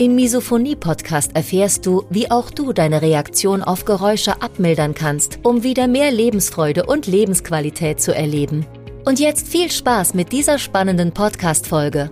Im Misophonie-Podcast erfährst du, wie auch du deine Reaktion auf Geräusche abmildern kannst, um wieder mehr Lebensfreude und Lebensqualität zu erleben. Und jetzt viel Spaß mit dieser spannenden Podcast-Folge.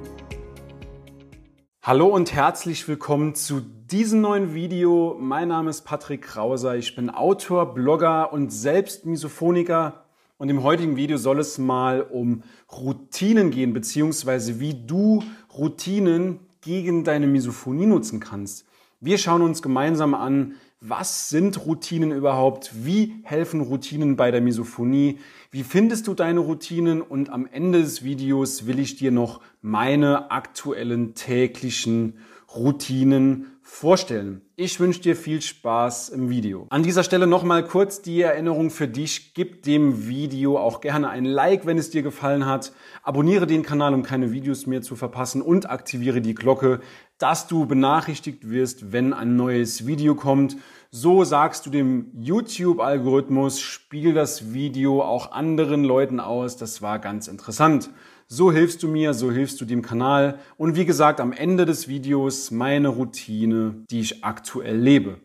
Hallo und herzlich willkommen zu diesem neuen Video. Mein Name ist Patrick Krauser. Ich bin Autor, Blogger und selbst Misophoniker. Und im heutigen Video soll es mal um Routinen gehen, beziehungsweise wie du Routinen gegen deine Misophonie nutzen kannst. Wir schauen uns gemeinsam an, was sind Routinen überhaupt? Wie helfen Routinen bei der Misophonie? Wie findest du deine Routinen? Und am Ende des Videos will ich dir noch meine aktuellen täglichen Routinen vorstellen. Ich wünsche dir viel Spaß im Video. An dieser Stelle nochmal kurz die Erinnerung für dich. Gib dem Video auch gerne ein Like, wenn es dir gefallen hat. Abonniere den Kanal, um keine Videos mehr zu verpassen und aktiviere die Glocke, dass du benachrichtigt wirst, wenn ein neues Video kommt. So sagst du dem YouTube-Algorithmus, spiel das Video auch anderen Leuten aus. Das war ganz interessant. So hilfst du mir, so hilfst du dem Kanal. Und wie gesagt, am Ende des Videos meine Routine, die ich aktuell lebe.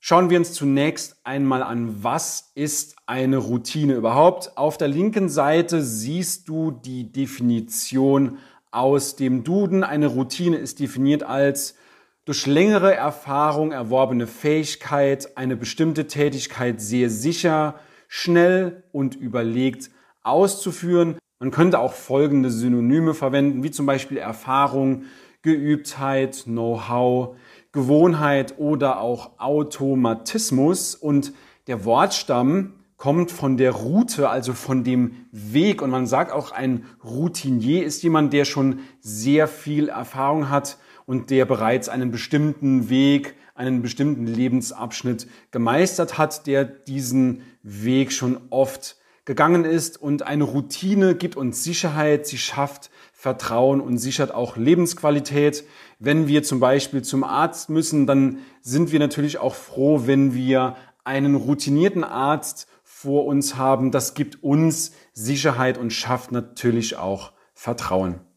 Schauen wir uns zunächst einmal an, was ist eine Routine überhaupt. Auf der linken Seite siehst du die Definition aus dem Duden. Eine Routine ist definiert als durch längere Erfahrung erworbene Fähigkeit, eine bestimmte Tätigkeit sehr sicher, schnell und überlegt auszuführen. Man könnte auch folgende Synonyme verwenden, wie zum Beispiel Erfahrung, Geübtheit, Know-how, Gewohnheit oder auch Automatismus. Und der Wortstamm kommt von der Route, also von dem Weg. Und man sagt auch, ein Routinier ist jemand, der schon sehr viel Erfahrung hat und der bereits einen bestimmten Weg, einen bestimmten Lebensabschnitt gemeistert hat, der diesen Weg schon oft gegangen ist und eine Routine gibt uns Sicherheit, sie schafft Vertrauen und sichert auch Lebensqualität. Wenn wir zum Beispiel zum Arzt müssen, dann sind wir natürlich auch froh, wenn wir einen routinierten Arzt vor uns haben. Das gibt uns Sicherheit und schafft natürlich auch Vertrauen.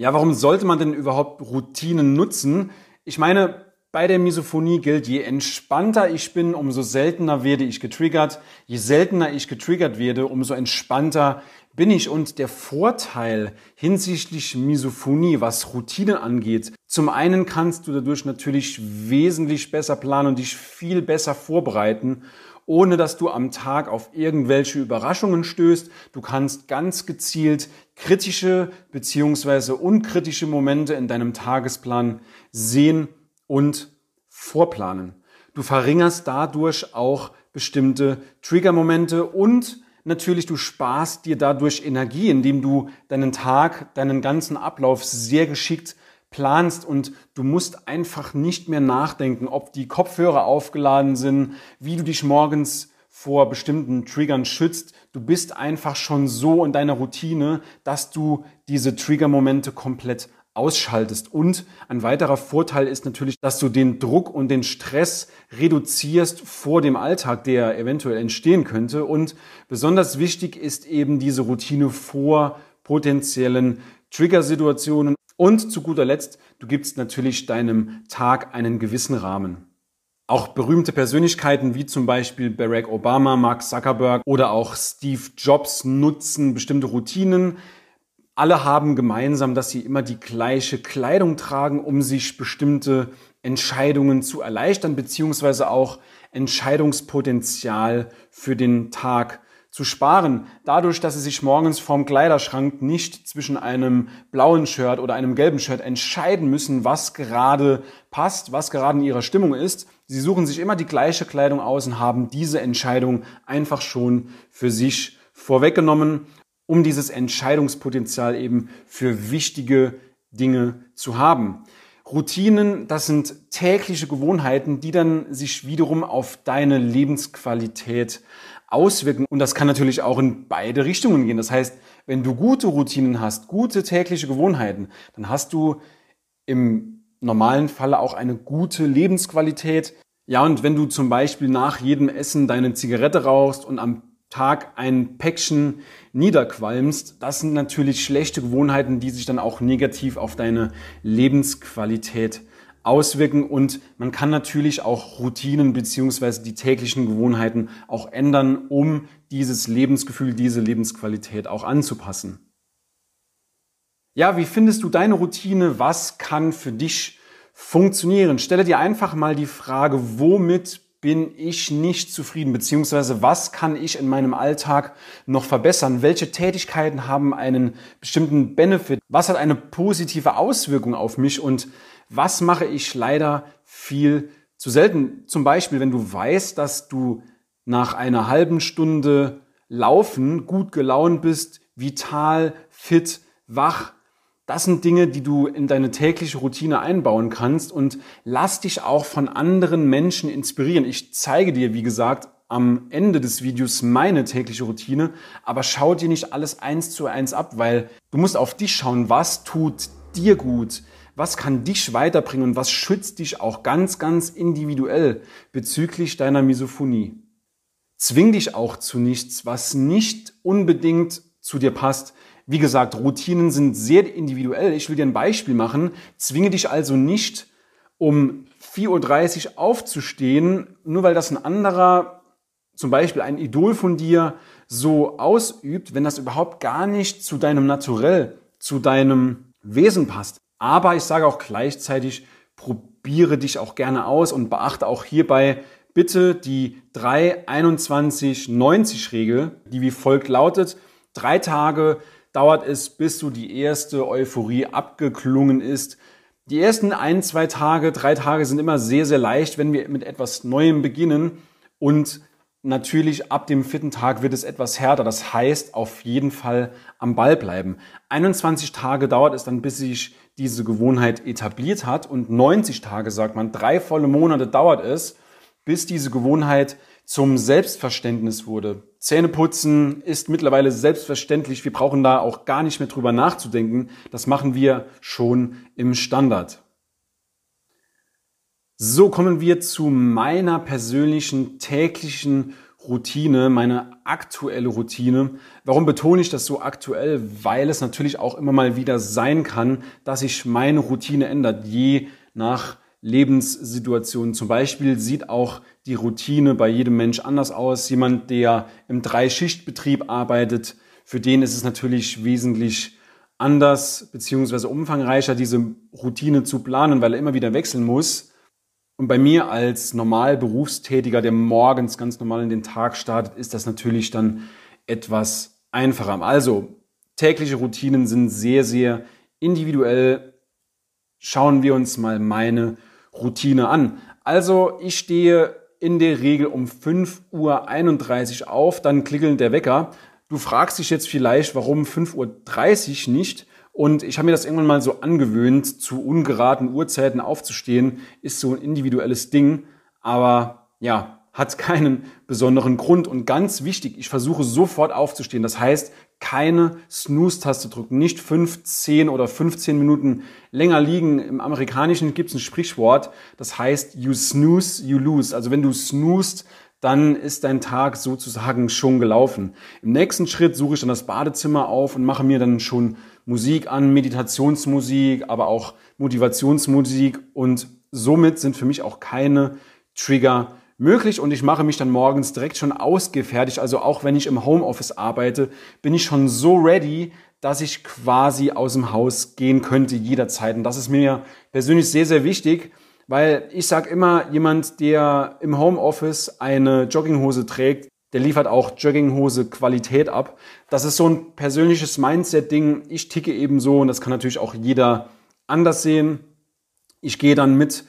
Ja, warum sollte man denn überhaupt Routinen nutzen? Ich meine, bei der Misophonie gilt, je entspannter ich bin, umso seltener werde ich getriggert. Je seltener ich getriggert werde, umso entspannter bin ich. Und der Vorteil hinsichtlich Misophonie, was Routinen angeht, zum einen kannst du dadurch natürlich wesentlich besser planen und dich viel besser vorbereiten ohne dass du am Tag auf irgendwelche Überraschungen stößt. Du kannst ganz gezielt kritische beziehungsweise unkritische Momente in deinem Tagesplan sehen und vorplanen. Du verringerst dadurch auch bestimmte Triggermomente und natürlich du sparst dir dadurch Energie, indem du deinen Tag, deinen ganzen Ablauf sehr geschickt planst und du musst einfach nicht mehr nachdenken, ob die Kopfhörer aufgeladen sind, wie du dich morgens vor bestimmten Triggern schützt. Du bist einfach schon so in deiner Routine, dass du diese Triggermomente komplett ausschaltest. Und ein weiterer Vorteil ist natürlich, dass du den Druck und den Stress reduzierst vor dem Alltag, der eventuell entstehen könnte. Und besonders wichtig ist eben diese Routine vor potenziellen Triggersituationen. Und zu guter Letzt, du gibst natürlich deinem Tag einen gewissen Rahmen. Auch berühmte Persönlichkeiten wie zum Beispiel Barack Obama, Mark Zuckerberg oder auch Steve Jobs nutzen bestimmte Routinen, alle haben gemeinsam, dass sie immer die gleiche Kleidung tragen, um sich bestimmte Entscheidungen zu erleichtern, beziehungsweise auch Entscheidungspotenzial für den Tag zu sparen. Dadurch, dass sie sich morgens vorm Kleiderschrank nicht zwischen einem blauen Shirt oder einem gelben Shirt entscheiden müssen, was gerade passt, was gerade in ihrer Stimmung ist. Sie suchen sich immer die gleiche Kleidung aus und haben diese Entscheidung einfach schon für sich vorweggenommen um dieses Entscheidungspotenzial eben für wichtige Dinge zu haben. Routinen, das sind tägliche Gewohnheiten, die dann sich wiederum auf deine Lebensqualität auswirken. Und das kann natürlich auch in beide Richtungen gehen. Das heißt, wenn du gute Routinen hast, gute tägliche Gewohnheiten, dann hast du im normalen Falle auch eine gute Lebensqualität. Ja, und wenn du zum Beispiel nach jedem Essen deine Zigarette rauchst und am Tag ein Päckchen niederqualmst, das sind natürlich schlechte Gewohnheiten, die sich dann auch negativ auf deine Lebensqualität auswirken und man kann natürlich auch Routinen beziehungsweise die täglichen Gewohnheiten auch ändern, um dieses Lebensgefühl, diese Lebensqualität auch anzupassen. Ja, wie findest du deine Routine? Was kann für dich funktionieren? Stelle dir einfach mal die Frage, womit bin ich nicht zufrieden, beziehungsweise was kann ich in meinem Alltag noch verbessern? Welche Tätigkeiten haben einen bestimmten Benefit? Was hat eine positive Auswirkung auf mich und was mache ich leider viel zu selten? Zum Beispiel, wenn du weißt, dass du nach einer halben Stunde Laufen gut gelaunt bist, vital, fit, wach, das sind Dinge, die du in deine tägliche Routine einbauen kannst und lass dich auch von anderen Menschen inspirieren. Ich zeige dir, wie gesagt, am Ende des Videos meine tägliche Routine, aber schau dir nicht alles eins zu eins ab, weil du musst auf dich schauen, was tut dir gut, was kann dich weiterbringen und was schützt dich auch ganz, ganz individuell bezüglich deiner Misophonie. Zwing dich auch zu nichts, was nicht unbedingt zu dir passt. Wie gesagt, Routinen sind sehr individuell. Ich will dir ein Beispiel machen. Zwinge dich also nicht, um 4.30 Uhr aufzustehen, nur weil das ein anderer, zum Beispiel ein Idol von dir, so ausübt, wenn das überhaupt gar nicht zu deinem Naturell, zu deinem Wesen passt. Aber ich sage auch gleichzeitig, probiere dich auch gerne aus und beachte auch hierbei bitte die 3-21-90-Regel, die wie folgt lautet. Drei Tage dauert es, bis so die erste Euphorie abgeklungen ist. Die ersten ein, zwei Tage, drei Tage sind immer sehr, sehr leicht, wenn wir mit etwas Neuem beginnen. Und natürlich ab dem vierten Tag wird es etwas härter. Das heißt, auf jeden Fall am Ball bleiben. 21 Tage dauert es dann, bis sich diese Gewohnheit etabliert hat. Und 90 Tage, sagt man, drei volle Monate dauert es, bis diese Gewohnheit zum Selbstverständnis wurde. Zähneputzen ist mittlerweile selbstverständlich. Wir brauchen da auch gar nicht mehr drüber nachzudenken. Das machen wir schon im Standard. So kommen wir zu meiner persönlichen täglichen Routine, meine aktuelle Routine. Warum betone ich das so aktuell? Weil es natürlich auch immer mal wieder sein kann, dass sich meine Routine ändert, je nach Lebenssituationen. Zum Beispiel sieht auch die Routine bei jedem Mensch anders aus. Jemand, der im Dreischichtbetrieb arbeitet, für den ist es natürlich wesentlich anders beziehungsweise umfangreicher, diese Routine zu planen, weil er immer wieder wechseln muss. Und bei mir als normal Berufstätiger, der morgens ganz normal in den Tag startet, ist das natürlich dann etwas einfacher. Also tägliche Routinen sind sehr, sehr individuell. Schauen wir uns mal meine Routine an. Also ich stehe in der Regel um 5.31 Uhr auf, dann klingelt der Wecker. Du fragst dich jetzt vielleicht, warum 5.30 Uhr nicht? Und ich habe mir das irgendwann mal so angewöhnt, zu ungeraden Uhrzeiten aufzustehen, ist so ein individuelles Ding. Aber ja, hat keinen besonderen Grund. Und ganz wichtig, ich versuche sofort aufzustehen. Das heißt, keine Snooze-Taste drücken. Nicht 5, 10 oder 15 Minuten länger liegen. Im Amerikanischen gibt es ein Sprichwort, das heißt, you snooze, you lose. Also wenn du snoost, dann ist dein Tag sozusagen schon gelaufen. Im nächsten Schritt suche ich dann das Badezimmer auf und mache mir dann schon Musik an, Meditationsmusik, aber auch Motivationsmusik und somit sind für mich auch keine Trigger möglich und ich mache mich dann morgens direkt schon ausgefertigt. Also auch wenn ich im Homeoffice arbeite, bin ich schon so ready, dass ich quasi aus dem Haus gehen könnte jederzeit. Und das ist mir persönlich sehr, sehr wichtig, weil ich sage immer, jemand, der im Homeoffice eine Jogginghose trägt, der liefert auch Jogginghose Qualität ab. Das ist so ein persönliches Mindset-Ding. Ich ticke eben so und das kann natürlich auch jeder anders sehen. Ich gehe dann mit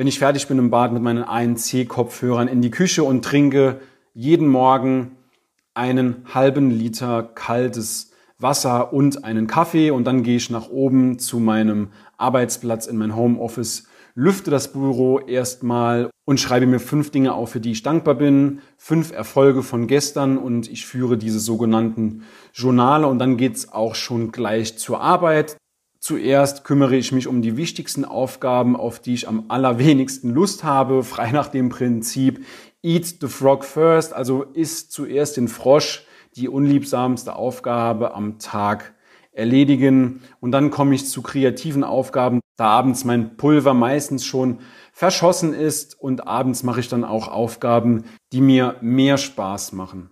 wenn ich fertig bin im Bad mit meinen ANC-Kopfhörern in die Küche und trinke jeden Morgen einen halben Liter kaltes Wasser und einen Kaffee und dann gehe ich nach oben zu meinem Arbeitsplatz in mein Homeoffice, lüfte das Büro erstmal und schreibe mir fünf Dinge auf, für die ich dankbar bin, fünf Erfolge von gestern und ich führe diese sogenannten Journale und dann geht's auch schon gleich zur Arbeit. Zuerst kümmere ich mich um die wichtigsten Aufgaben, auf die ich am allerwenigsten Lust habe, frei nach dem Prinzip Eat the Frog first, also isst zuerst den Frosch, die unliebsamste Aufgabe am Tag erledigen. Und dann komme ich zu kreativen Aufgaben, da abends mein Pulver meistens schon verschossen ist und abends mache ich dann auch Aufgaben, die mir mehr Spaß machen.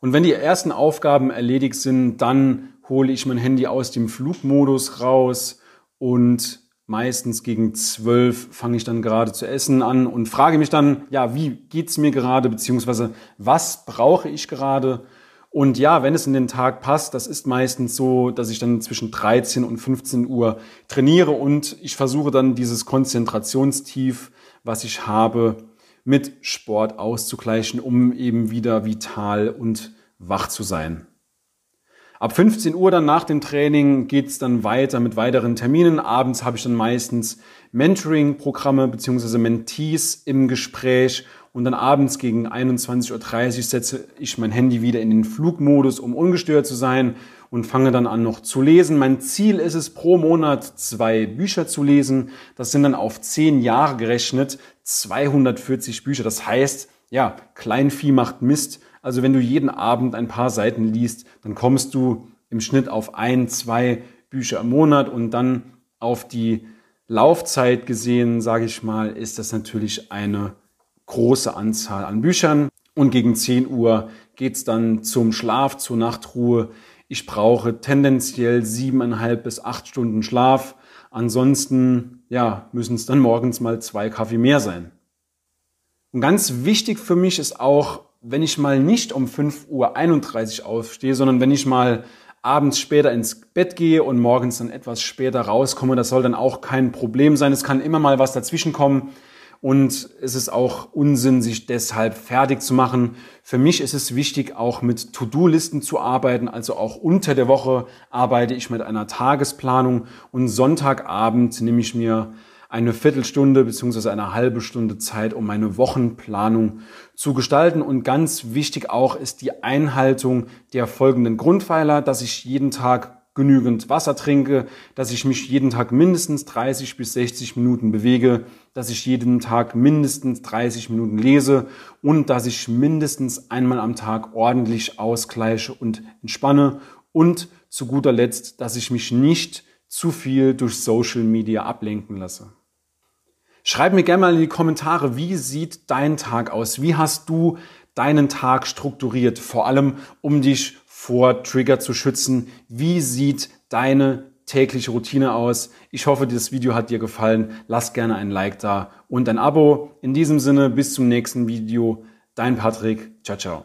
Und wenn die ersten Aufgaben erledigt sind, dann hole ich mein Handy aus dem Flugmodus raus und meistens gegen zwölf fange ich dann gerade zu essen an und frage mich dann, ja, wie geht's mir gerade, beziehungsweise was brauche ich gerade? Und ja, wenn es in den Tag passt, das ist meistens so, dass ich dann zwischen 13 und 15 Uhr trainiere und ich versuche dann dieses Konzentrationstief, was ich habe, mit Sport auszugleichen, um eben wieder vital und wach zu sein. Ab 15 Uhr dann nach dem Training geht's dann weiter mit weiteren Terminen. Abends habe ich dann meistens Mentoring-Programme beziehungsweise Mentees im Gespräch und dann abends gegen 21.30 Uhr setze ich mein Handy wieder in den Flugmodus, um ungestört zu sein und fange dann an noch zu lesen. Mein Ziel ist es, pro Monat zwei Bücher zu lesen. Das sind dann auf zehn Jahre gerechnet 240 Bücher. Das heißt, ja, Kleinvieh macht Mist. Also wenn du jeden Abend ein paar Seiten liest, dann kommst du im Schnitt auf ein, zwei Bücher im Monat und dann auf die Laufzeit gesehen, sage ich mal, ist das natürlich eine große Anzahl an Büchern. Und gegen 10 Uhr geht's dann zum Schlaf, zur Nachtruhe. Ich brauche tendenziell siebeneinhalb bis acht Stunden Schlaf. Ansonsten, ja, müssen es dann morgens mal zwei Kaffee mehr sein. Und ganz wichtig für mich ist auch, wenn ich mal nicht um 5.31 Uhr aufstehe, sondern wenn ich mal abends später ins Bett gehe und morgens dann etwas später rauskomme, das soll dann auch kein Problem sein. Es kann immer mal was dazwischen kommen. Und es ist auch Unsinn, sich deshalb fertig zu machen. Für mich ist es wichtig, auch mit To-Do-Listen zu arbeiten. Also auch unter der Woche arbeite ich mit einer Tagesplanung und Sonntagabend nehme ich mir eine Viertelstunde beziehungsweise eine halbe Stunde Zeit, um meine Wochenplanung zu gestalten. Und ganz wichtig auch ist die Einhaltung der folgenden Grundpfeiler, dass ich jeden Tag genügend Wasser trinke, dass ich mich jeden Tag mindestens 30 bis 60 Minuten bewege, dass ich jeden Tag mindestens 30 Minuten lese und dass ich mindestens einmal am Tag ordentlich ausgleiche und entspanne und zu guter Letzt, dass ich mich nicht zu viel durch Social Media ablenken lasse. Schreib mir gerne mal in die Kommentare, wie sieht dein Tag aus? Wie hast du deinen Tag strukturiert? Vor allem, um dich vor Trigger zu schützen. Wie sieht deine tägliche Routine aus? Ich hoffe, dieses Video hat dir gefallen. Lass gerne ein Like da und ein Abo. In diesem Sinne, bis zum nächsten Video. Dein Patrick. Ciao, ciao.